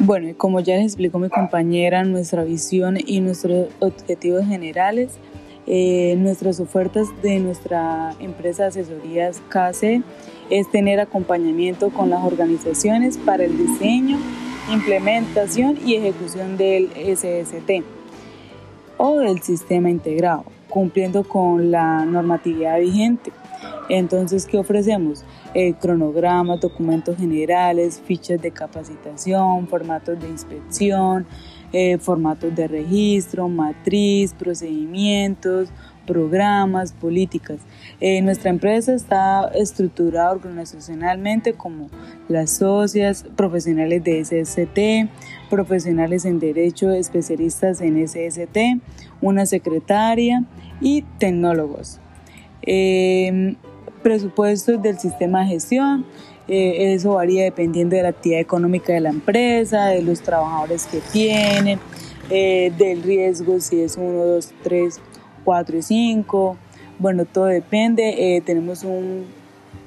Bueno, como ya les explicó mi compañera, nuestra visión y nuestros objetivos generales, eh, nuestras ofertas de nuestra empresa de asesorías KC es tener acompañamiento con las organizaciones para el diseño, implementación y ejecución del SST o del sistema integrado, cumpliendo con la normatividad vigente. Entonces, ¿qué ofrecemos? Eh, cronogramas, documentos generales, fichas de capacitación, formatos de inspección, eh, formatos de registro, matriz, procedimientos, programas, políticas. Eh, nuestra empresa está estructurada organizacionalmente como las socias, profesionales de SST, profesionales en derecho, especialistas en SST, una secretaria y tecnólogos. Presupuestos del sistema de gestión, eh, eso varía dependiendo de la actividad económica de la empresa, de los trabajadores que tienen, eh, del riesgo si es 1, 2, 3, 4 y 5. Bueno, todo depende. Eh, tenemos un,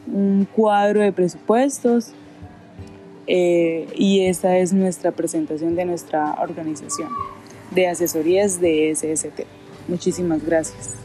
un, cuadro de presupuestos y esta es nuestra presentación de nuestra organización de asesorías de SST. Muchísimas gracias.